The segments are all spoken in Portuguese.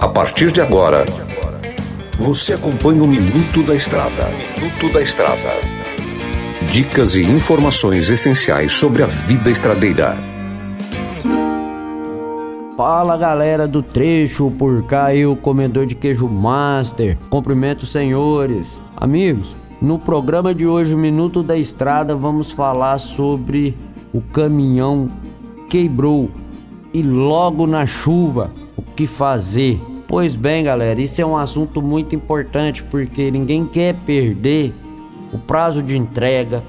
A partir de agora, você acompanha o Minuto da Estrada. Minuto da Estrada. Dicas e informações essenciais sobre a vida estradeira. Fala galera do trecho, por cá eu, comedor de queijo master. Cumprimento senhores. Amigos, no programa de hoje, Minuto da Estrada, vamos falar sobre o caminhão quebrou e logo na chuva, que fazer? Pois bem, galera, isso é um assunto muito importante porque ninguém quer perder o prazo de entrega,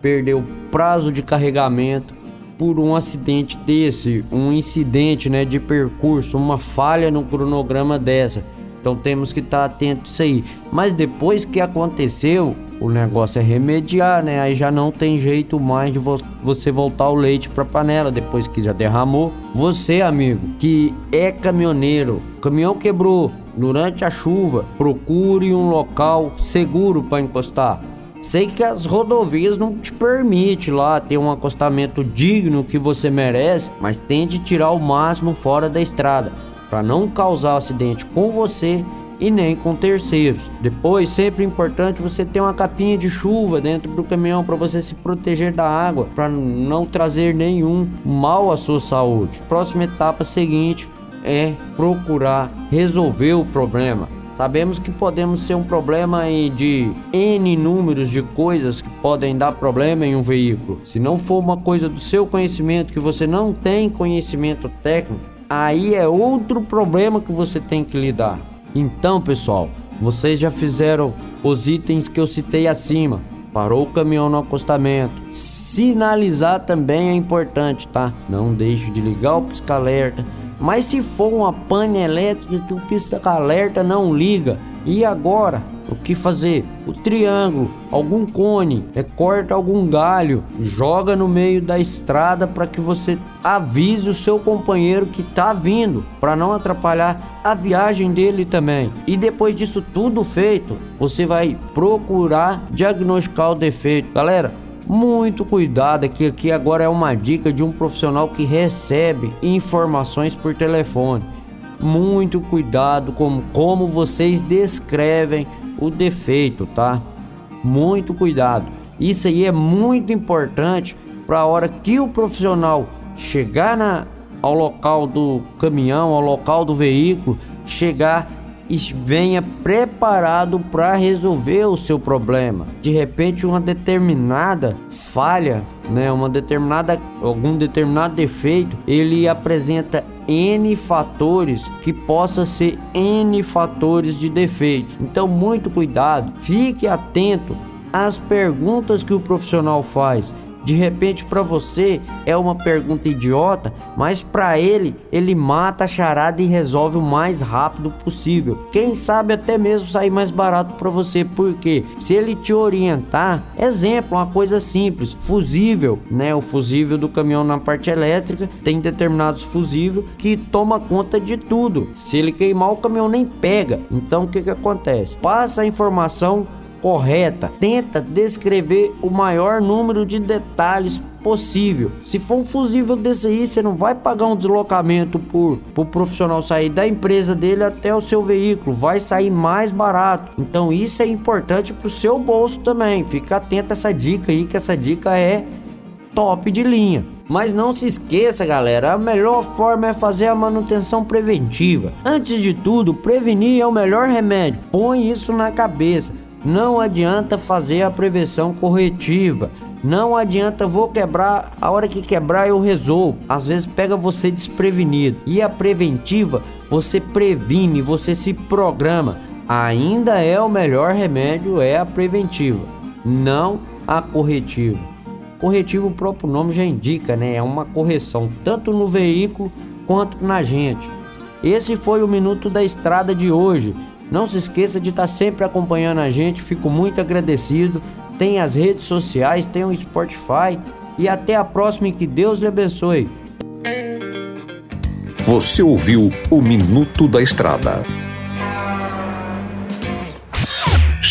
perder o prazo de carregamento por um acidente desse, um incidente, né, de percurso, uma falha no cronograma dessa. Então temos que estar tá atentos isso aí. Mas depois que aconteceu, o negócio é remediar, né? Aí já não tem jeito mais de vo você voltar o leite para panela depois que já derramou. Você, amigo, que é caminhoneiro, caminhão quebrou durante a chuva, procure um local seguro para encostar. Sei que as rodovias não te permite lá ter um acostamento digno que você merece, mas tente tirar o máximo fora da estrada para não causar acidente com você e nem com terceiros. Depois, sempre importante você ter uma capinha de chuva dentro do caminhão para você se proteger da água, para não trazer nenhum mal à sua saúde. Próxima etapa seguinte é procurar resolver o problema. Sabemos que podemos ser um problema de N números de coisas que podem dar problema em um veículo. Se não for uma coisa do seu conhecimento que você não tem conhecimento técnico, aí é outro problema que você tem que lidar. Então, pessoal, vocês já fizeram os itens que eu citei acima. Parou o caminhão no acostamento. Sinalizar também é importante, tá? Não deixe de ligar o pisca-alerta. Mas se for uma pane elétrica que o pisca-alerta não liga, e agora? O que fazer? O triângulo, algum cone, é, corta algum galho, joga no meio da estrada para que você avise o seu companheiro que está vindo, para não atrapalhar a viagem dele também. E depois disso tudo feito, você vai procurar diagnosticar o defeito. Galera, muito cuidado aqui, aqui agora é uma dica de um profissional que recebe informações por telefone. Muito cuidado com como vocês descrevem o defeito, tá? Muito cuidado. Isso aí é muito importante para a hora que o profissional chegar na, ao local do caminhão, ao local do veículo, chegar venha preparado para resolver o seu problema. De repente, uma determinada falha, né, uma determinada algum determinado defeito, ele apresenta N fatores que possa ser N fatores de defeito. Então, muito cuidado, fique atento às perguntas que o profissional faz de repente para você é uma pergunta idiota, mas para ele ele mata a charada e resolve o mais rápido possível. Quem sabe até mesmo sair mais barato para você, porque se ele te orientar, exemplo, uma coisa simples, fusível, né? O fusível do caminhão na parte elétrica tem determinados fusíveis que toma conta de tudo. Se ele queimar o caminhão nem pega. Então o que que acontece? Passa a informação correta. Tenta descrever o maior número de detalhes possível. Se for um fusível desse aí, você não vai pagar um deslocamento por o profissional sair da empresa dele até o seu veículo, vai sair mais barato. Então isso é importante para o seu bolso também. Fica atento a essa dica aí, que essa dica é top de linha. Mas não se esqueça, galera, a melhor forma é fazer a manutenção preventiva. Antes de tudo, prevenir é o melhor remédio. Põe isso na cabeça. Não adianta fazer a prevenção corretiva. Não adianta vou quebrar, a hora que quebrar eu resolvo. Às vezes pega você desprevenido. E a preventiva, você previne, você se programa. Ainda é o melhor remédio é a preventiva, não a corretiva. Corretivo o próprio nome já indica, né? É uma correção tanto no veículo quanto na gente. Esse foi o minuto da estrada de hoje. Não se esqueça de estar sempre acompanhando a gente, fico muito agradecido. Tem as redes sociais, tem o Spotify e até a próxima e que Deus lhe abençoe. Você ouviu o Minuto da Estrada.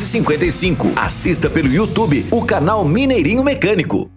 255. Assista pelo YouTube o canal Mineirinho Mecânico.